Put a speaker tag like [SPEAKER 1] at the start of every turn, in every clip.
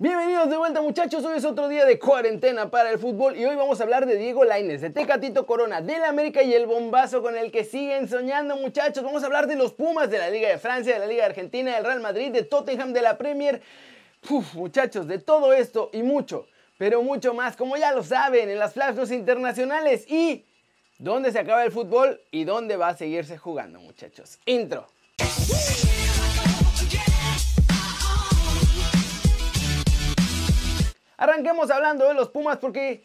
[SPEAKER 1] Bienvenidos de vuelta muchachos, hoy es otro día de cuarentena para el fútbol y hoy vamos a hablar de Diego Lainez, de Tecatito Corona, del América y el bombazo con el que siguen soñando muchachos. Vamos a hablar de los Pumas, de la Liga de Francia, de la Liga de Argentina, del Real Madrid, de Tottenham, de la Premier. Uf, muchachos, de todo esto y mucho, pero mucho más, como ya lo saben, en las flashes internacionales y dónde se acaba el fútbol y dónde va a seguirse jugando muchachos. Intro. Arranquemos hablando de los Pumas porque,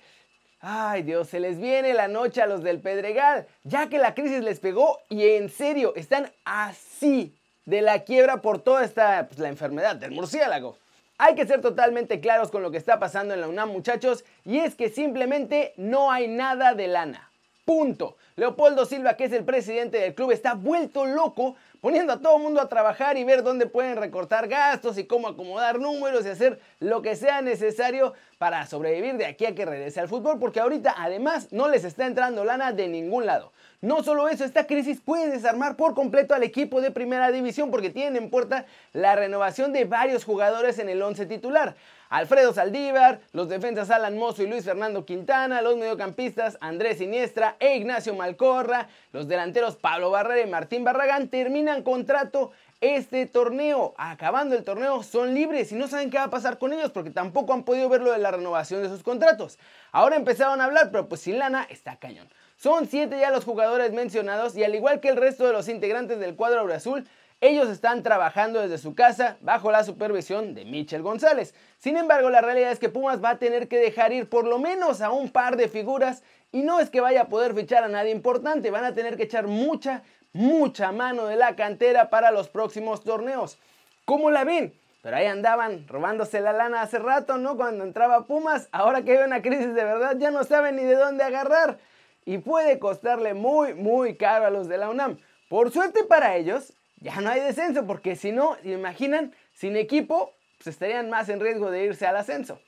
[SPEAKER 1] ay Dios, se les viene la noche a los del Pedregal, ya que la crisis les pegó y en serio están así de la quiebra por toda esta, pues, la enfermedad del murciélago. Hay que ser totalmente claros con lo que está pasando en la UNAM muchachos y es que simplemente no hay nada de lana. Punto. Leopoldo Silva, que es el presidente del club, está vuelto loco poniendo a todo el mundo a trabajar y ver dónde pueden recortar gastos y cómo acomodar números y hacer lo que sea necesario para sobrevivir de aquí a que regrese al fútbol, porque ahorita además no les está entrando lana de ningún lado. No solo eso, esta crisis puede desarmar por completo al equipo de primera división porque tienen en puerta la renovación de varios jugadores en el 11 titular. Alfredo Saldívar, los defensas Alan Mozo y Luis Fernando Quintana, los mediocampistas Andrés Siniestra e Ignacio Malcorra, los delanteros Pablo Barrera y Martín Barragán terminan contrato este torneo. Acabando el torneo son libres y no saben qué va a pasar con ellos porque tampoco han podido ver lo de la renovación de sus contratos. Ahora empezaron a hablar, pero pues sin lana está cañón. Son siete ya los jugadores mencionados y al igual que el resto de los integrantes del cuadro azul, ellos están trabajando desde su casa bajo la supervisión de Michel González. Sin embargo, la realidad es que Pumas va a tener que dejar ir por lo menos a un par de figuras y no es que vaya a poder fichar a nadie importante, van a tener que echar mucha, mucha mano de la cantera para los próximos torneos. ¿Cómo la ven? Pero ahí andaban robándose la lana hace rato, ¿no? Cuando entraba Pumas, ahora que hay una crisis de verdad ya no saben ni de dónde agarrar y puede costarle muy, muy caro a los de la UNAM. Por suerte para ellos, ya no hay descenso, porque si no, imaginan, sin equipo, pues estarían más en riesgo de irse al ascenso.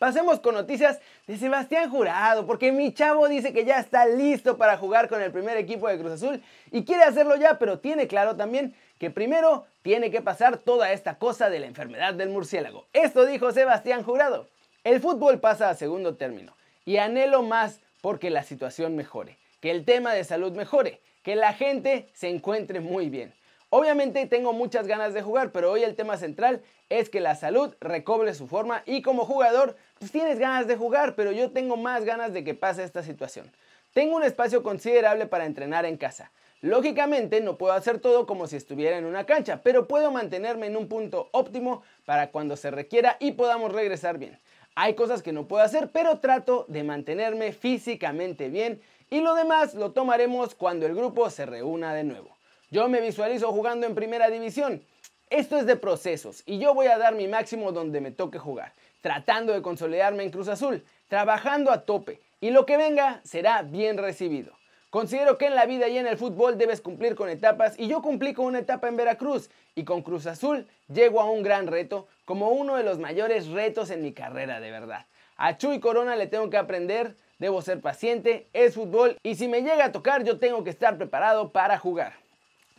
[SPEAKER 1] Pasemos con noticias de Sebastián Jurado, porque mi chavo dice que ya está listo para jugar con el primer equipo de Cruz Azul y quiere hacerlo ya, pero tiene claro también que primero tiene que pasar toda esta cosa de la enfermedad del murciélago. Esto dijo Sebastián Jurado. El fútbol pasa a segundo término y anhelo más porque la situación mejore, que el tema de salud mejore, que la gente se encuentre muy bien. Obviamente tengo muchas ganas de jugar, pero hoy el tema central es que la salud recobre su forma y como jugador, pues tienes ganas de jugar, pero yo tengo más ganas de que pase esta situación. Tengo un espacio considerable para entrenar en casa. Lógicamente no puedo hacer todo como si estuviera en una cancha, pero puedo mantenerme en un punto óptimo para cuando se requiera y podamos regresar bien. Hay cosas que no puedo hacer, pero trato de mantenerme físicamente bien y lo demás lo tomaremos cuando el grupo se reúna de nuevo. Yo me visualizo jugando en primera división. Esto es de procesos y yo voy a dar mi máximo donde me toque jugar, tratando de consolidarme en Cruz Azul, trabajando a tope y lo que venga será bien recibido. Considero que en la vida y en el fútbol debes cumplir con etapas y yo cumplí con una etapa en Veracruz y con Cruz Azul llego a un gran reto como uno de los mayores retos en mi carrera de verdad. A Chuy Corona le tengo que aprender, debo ser paciente, es fútbol y si me llega a tocar yo tengo que estar preparado para jugar.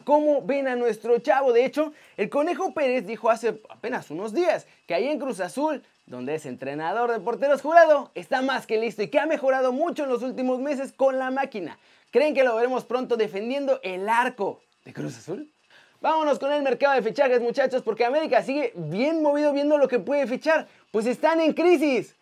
[SPEAKER 1] ¿Cómo ven a nuestro chavo? De hecho, el Conejo Pérez dijo hace apenas unos días que ahí en Cruz Azul, donde es entrenador de porteros jurado, está más que listo y que ha mejorado mucho en los últimos meses con la máquina. ¿Creen que lo veremos pronto defendiendo el arco de Cruz Azul? Vámonos con el mercado de fichajes, muchachos, porque América sigue bien movido viendo lo que puede fichar, pues están en crisis.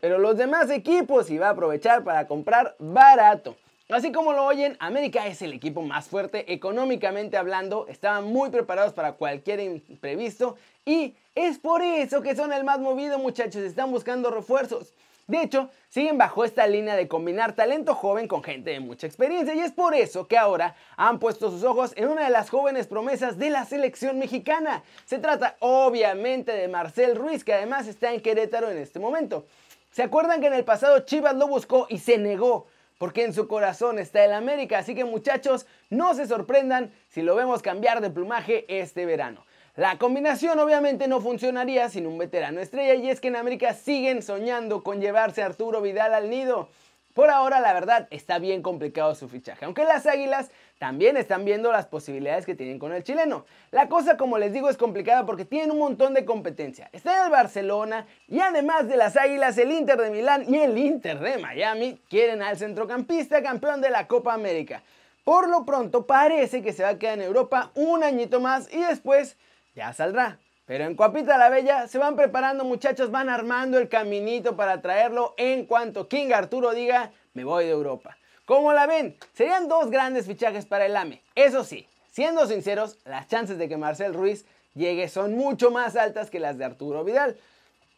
[SPEAKER 1] Pero los demás equipos iba a aprovechar para comprar barato. Así como lo oyen, América es el equipo más fuerte económicamente hablando, estaban muy preparados para cualquier imprevisto y es por eso que son el más movido muchachos, están buscando refuerzos. De hecho, siguen bajo esta línea de combinar talento joven con gente de mucha experiencia y es por eso que ahora han puesto sus ojos en una de las jóvenes promesas de la selección mexicana. Se trata obviamente de Marcel Ruiz, que además está en Querétaro en este momento. ¿Se acuerdan que en el pasado Chivas lo buscó y se negó? Porque en su corazón está el América, así que muchachos, no se sorprendan si lo vemos cambiar de plumaje este verano. La combinación obviamente no funcionaría sin un veterano estrella y es que en América siguen soñando con llevarse a Arturo Vidal al nido. Por ahora la verdad está bien complicado su fichaje, aunque las Águilas también están viendo las posibilidades que tienen con el chileno. La cosa, como les digo, es complicada porque tienen un montón de competencia. Está el Barcelona y además de las Águilas, el Inter de Milán y el Inter de Miami quieren al centrocampista campeón de la Copa América. Por lo pronto parece que se va a quedar en Europa un añito más y después ya saldrá. Pero en Coapita la Bella se van preparando muchachos, van armando el caminito para traerlo en cuanto King Arturo diga me voy de Europa. ¿Cómo la ven? Serían dos grandes fichajes para el AME. Eso sí, siendo sinceros, las chances de que Marcel Ruiz llegue son mucho más altas que las de Arturo Vidal.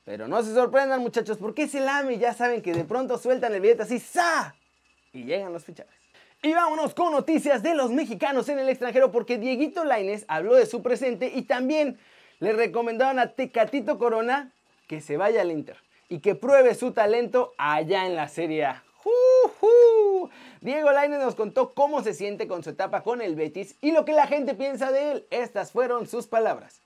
[SPEAKER 1] Pero no se sorprendan muchachos, porque es el AME ya saben que de pronto sueltan el billete así, ¡sa! Y llegan los fichajes. Y vámonos con noticias de los mexicanos en el extranjero porque Dieguito Laines habló de su presente y también le recomendaron a Tecatito Corona que se vaya al Inter y que pruebe su talento allá en la Serie A. Diego Lainez nos contó cómo se siente con su etapa con el Betis y lo que la gente piensa de él. Estas fueron sus palabras.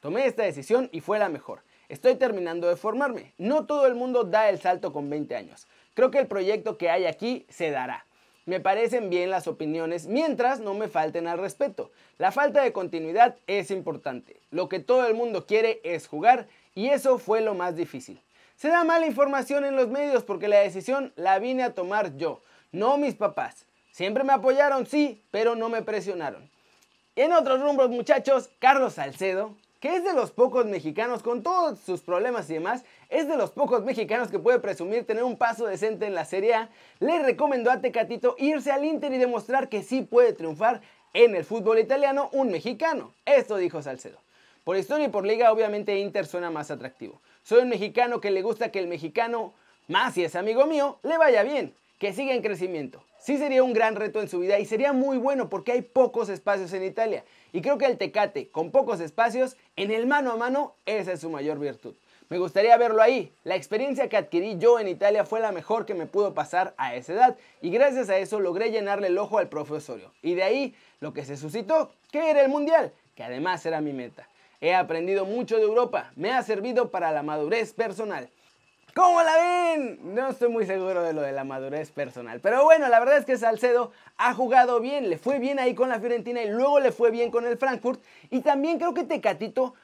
[SPEAKER 1] Tomé esta decisión y fue la mejor. Estoy terminando de formarme. No todo el mundo da el salto con 20 años. Creo que el proyecto que hay aquí se dará. Me parecen bien las opiniones mientras no me falten al respeto. La falta de continuidad es importante. Lo que todo el mundo quiere es jugar y eso fue lo más difícil. Se da mala información en los medios porque la decisión la vine a tomar yo, no mis papás. Siempre me apoyaron, sí, pero no me presionaron. En otros rumbos, muchachos, Carlos Salcedo, que es de los pocos mexicanos, con todos sus problemas y demás, es de los pocos mexicanos que puede presumir tener un paso decente en la Serie A, le recomendó a Tecatito irse al Inter y demostrar que sí puede triunfar en el fútbol italiano un mexicano. Esto dijo Salcedo. Por historia y por liga, obviamente Inter suena más atractivo. Soy un mexicano que le gusta que el mexicano, más si es amigo mío, le vaya bien, que siga en crecimiento. Sí sería un gran reto en su vida y sería muy bueno porque hay pocos espacios en Italia. Y creo que el Tecate, con pocos espacios, en el mano a mano, esa es su mayor virtud. Me gustaría verlo ahí. La experiencia que adquirí yo en Italia fue la mejor que me pudo pasar a esa edad y gracias a eso logré llenarle el ojo al profesorio. Y de ahí lo que se suscitó, que era el Mundial, que además era mi meta. He aprendido mucho de Europa, me ha servido para la madurez personal. ¿Cómo la ven? No estoy muy seguro de lo de la madurez personal. Pero bueno, la verdad es que Salcedo ha jugado bien, le fue bien ahí con la Fiorentina y luego le fue bien con el Frankfurt. Y también creo que Tecatito,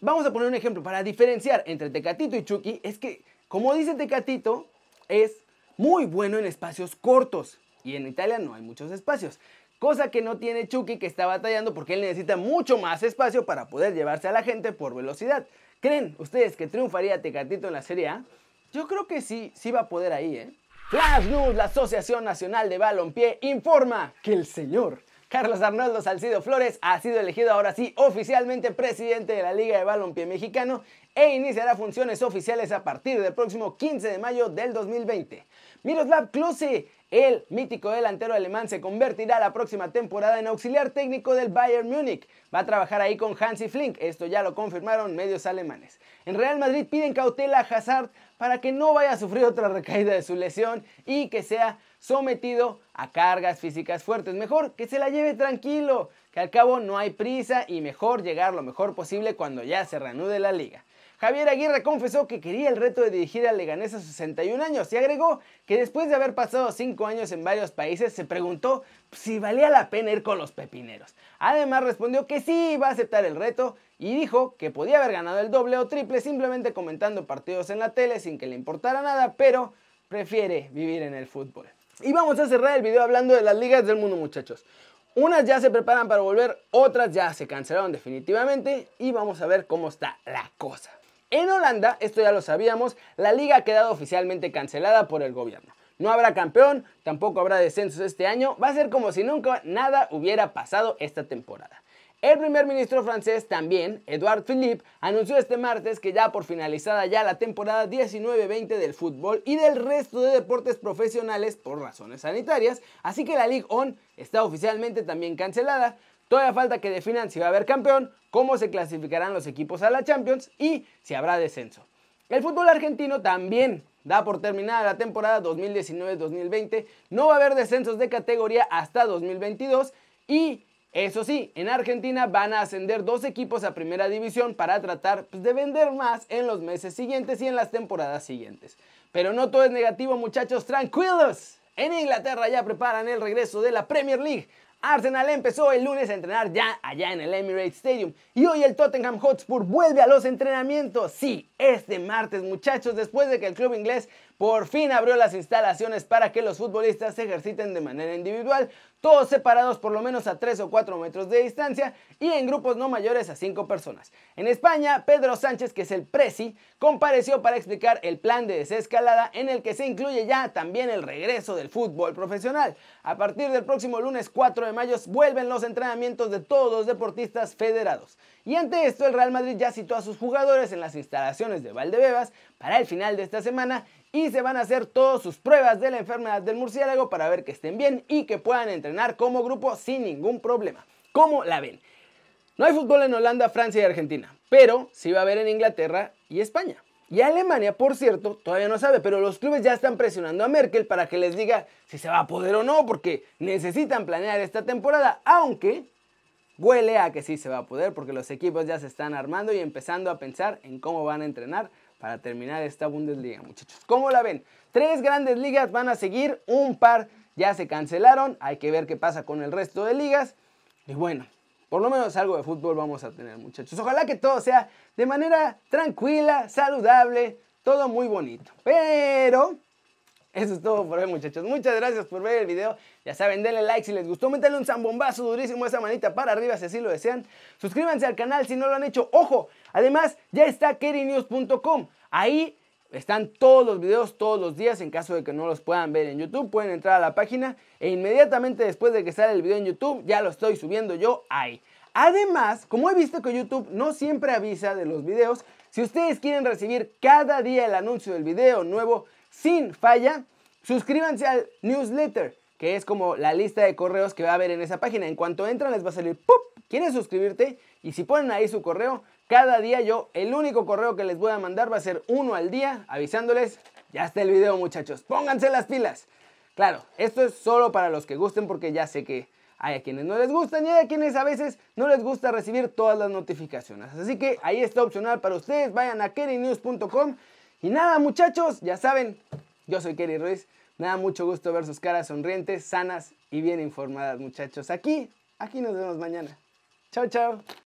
[SPEAKER 1] vamos a poner un ejemplo para diferenciar entre Tecatito y Chucky, es que, como dice Tecatito, es muy bueno en espacios cortos. Y en Italia no hay muchos espacios. Cosa que no tiene Chucky que está batallando porque él necesita mucho más espacio para poder llevarse a la gente por velocidad. ¿Creen ustedes que triunfaría Tecatito en la Serie A? Yo creo que sí, sí va a poder ahí, ¿eh? Flash News, la Asociación Nacional de Balompié, informa que el señor Carlos Arnoldo Salcido Flores ha sido elegido ahora sí oficialmente presidente de la Liga de Balompié Mexicano e iniciará funciones oficiales a partir del próximo 15 de mayo del 2020. Miroslav Klose, el mítico delantero alemán, se convertirá la próxima temporada en auxiliar técnico del Bayern Múnich. Va a trabajar ahí con Hansi Flink, esto ya lo confirmaron medios alemanes. En Real Madrid piden cautela a Hazard para que no vaya a sufrir otra recaída de su lesión y que sea sometido a cargas físicas fuertes. Mejor que se la lleve tranquilo, que al cabo no hay prisa y mejor llegar lo mejor posible cuando ya se reanude la liga. Javier Aguirre confesó que quería el reto de dirigir al Leganés a 61 años y agregó que después de haber pasado 5 años en varios países se preguntó si valía la pena ir con los pepineros. Además respondió que sí iba a aceptar el reto y dijo que podía haber ganado el doble o triple simplemente comentando partidos en la tele sin que le importara nada, pero prefiere vivir en el fútbol. Y vamos a cerrar el video hablando de las ligas del mundo muchachos. Unas ya se preparan para volver, otras ya se cancelaron definitivamente y vamos a ver cómo está la cosa. En Holanda, esto ya lo sabíamos, la liga ha quedado oficialmente cancelada por el gobierno. No habrá campeón, tampoco habrá descensos este año, va a ser como si nunca nada hubiera pasado esta temporada. El primer ministro francés también, Edouard Philippe, anunció este martes que ya por finalizada ya la temporada 19-20 del fútbol y del resto de deportes profesionales por razones sanitarias, así que la Ligue 1 está oficialmente también cancelada. Todavía falta que definan si va a haber campeón, cómo se clasificarán los equipos a la Champions y si habrá descenso. El fútbol argentino también da por terminada la temporada 2019-2020, no va a haber descensos de categoría hasta 2022 y eso sí, en Argentina van a ascender dos equipos a primera división para tratar pues, de vender más en los meses siguientes y en las temporadas siguientes. Pero no todo es negativo muchachos, tranquilos. En Inglaterra ya preparan el regreso de la Premier League. Arsenal empezó el lunes a entrenar ya allá en el Emirates Stadium y hoy el Tottenham Hotspur vuelve a los entrenamientos. Sí, este martes muchachos, después de que el club inglés por fin abrió las instalaciones para que los futbolistas se ejerciten de manera individual, todos separados por lo menos a 3 o 4 metros de distancia y en grupos no mayores a 5 personas. En España, Pedro Sánchez, que es el presi, compareció para explicar el plan de desescalada en el que se incluye ya también el regreso del fútbol profesional. A partir del próximo lunes 4 de mayo vuelven los entrenamientos de todos los deportistas federados. Y ante esto, el Real Madrid ya citó a sus jugadores en las instalaciones de Valdebebas para el final de esta semana y se van a hacer todas sus pruebas de la enfermedad del murciélago para ver que estén bien y que puedan entrenar como grupo sin ningún problema. ¿Cómo la ven? No hay fútbol en Holanda, Francia y Argentina, pero sí va a haber en Inglaterra y España. Y Alemania, por cierto, todavía no sabe, pero los clubes ya están presionando a Merkel para que les diga si se va a poder o no, porque necesitan planear esta temporada, aunque huele a que sí se va a poder, porque los equipos ya se están armando y empezando a pensar en cómo van a entrenar para terminar esta Bundesliga, muchachos. ¿Cómo la ven? Tres grandes ligas van a seguir, un par ya se cancelaron, hay que ver qué pasa con el resto de ligas. Y bueno, por lo menos algo de fútbol vamos a tener, muchachos. Ojalá que todo sea de manera tranquila, saludable, todo muy bonito. Pero eso es todo por hoy, muchachos. Muchas gracias por ver el video. Ya saben, denle like si les gustó. Métanle un zambombazo durísimo esa manita para arriba si así lo desean. Suscríbanse al canal si no lo han hecho. Ojo, además ya está kerinews.com. Ahí están todos los videos todos los días. En caso de que no los puedan ver en YouTube, pueden entrar a la página e inmediatamente después de que sale el video en YouTube, ya lo estoy subiendo yo ahí. Además, como he visto que YouTube no siempre avisa de los videos, si ustedes quieren recibir cada día el anuncio del video nuevo, sin falla, suscríbanse al newsletter, que es como la lista de correos que va a haber en esa página. En cuanto entran les va a salir ¡pup! ¿Quieres suscribirte? Y si ponen ahí su correo, cada día yo, el único correo que les voy a mandar va a ser uno al día, avisándoles, ya está el video muchachos, pónganse las pilas. Claro, esto es solo para los que gusten porque ya sé que hay a quienes no les gustan y hay a quienes a veces no les gusta recibir todas las notificaciones. Así que ahí está opcional para ustedes, vayan a kerinews.com y nada, muchachos, ya saben, yo soy Kerry Ruiz. Me da mucho gusto ver sus caras sonrientes, sanas y bien informadas, muchachos. Aquí, aquí nos vemos mañana. Chao, chao.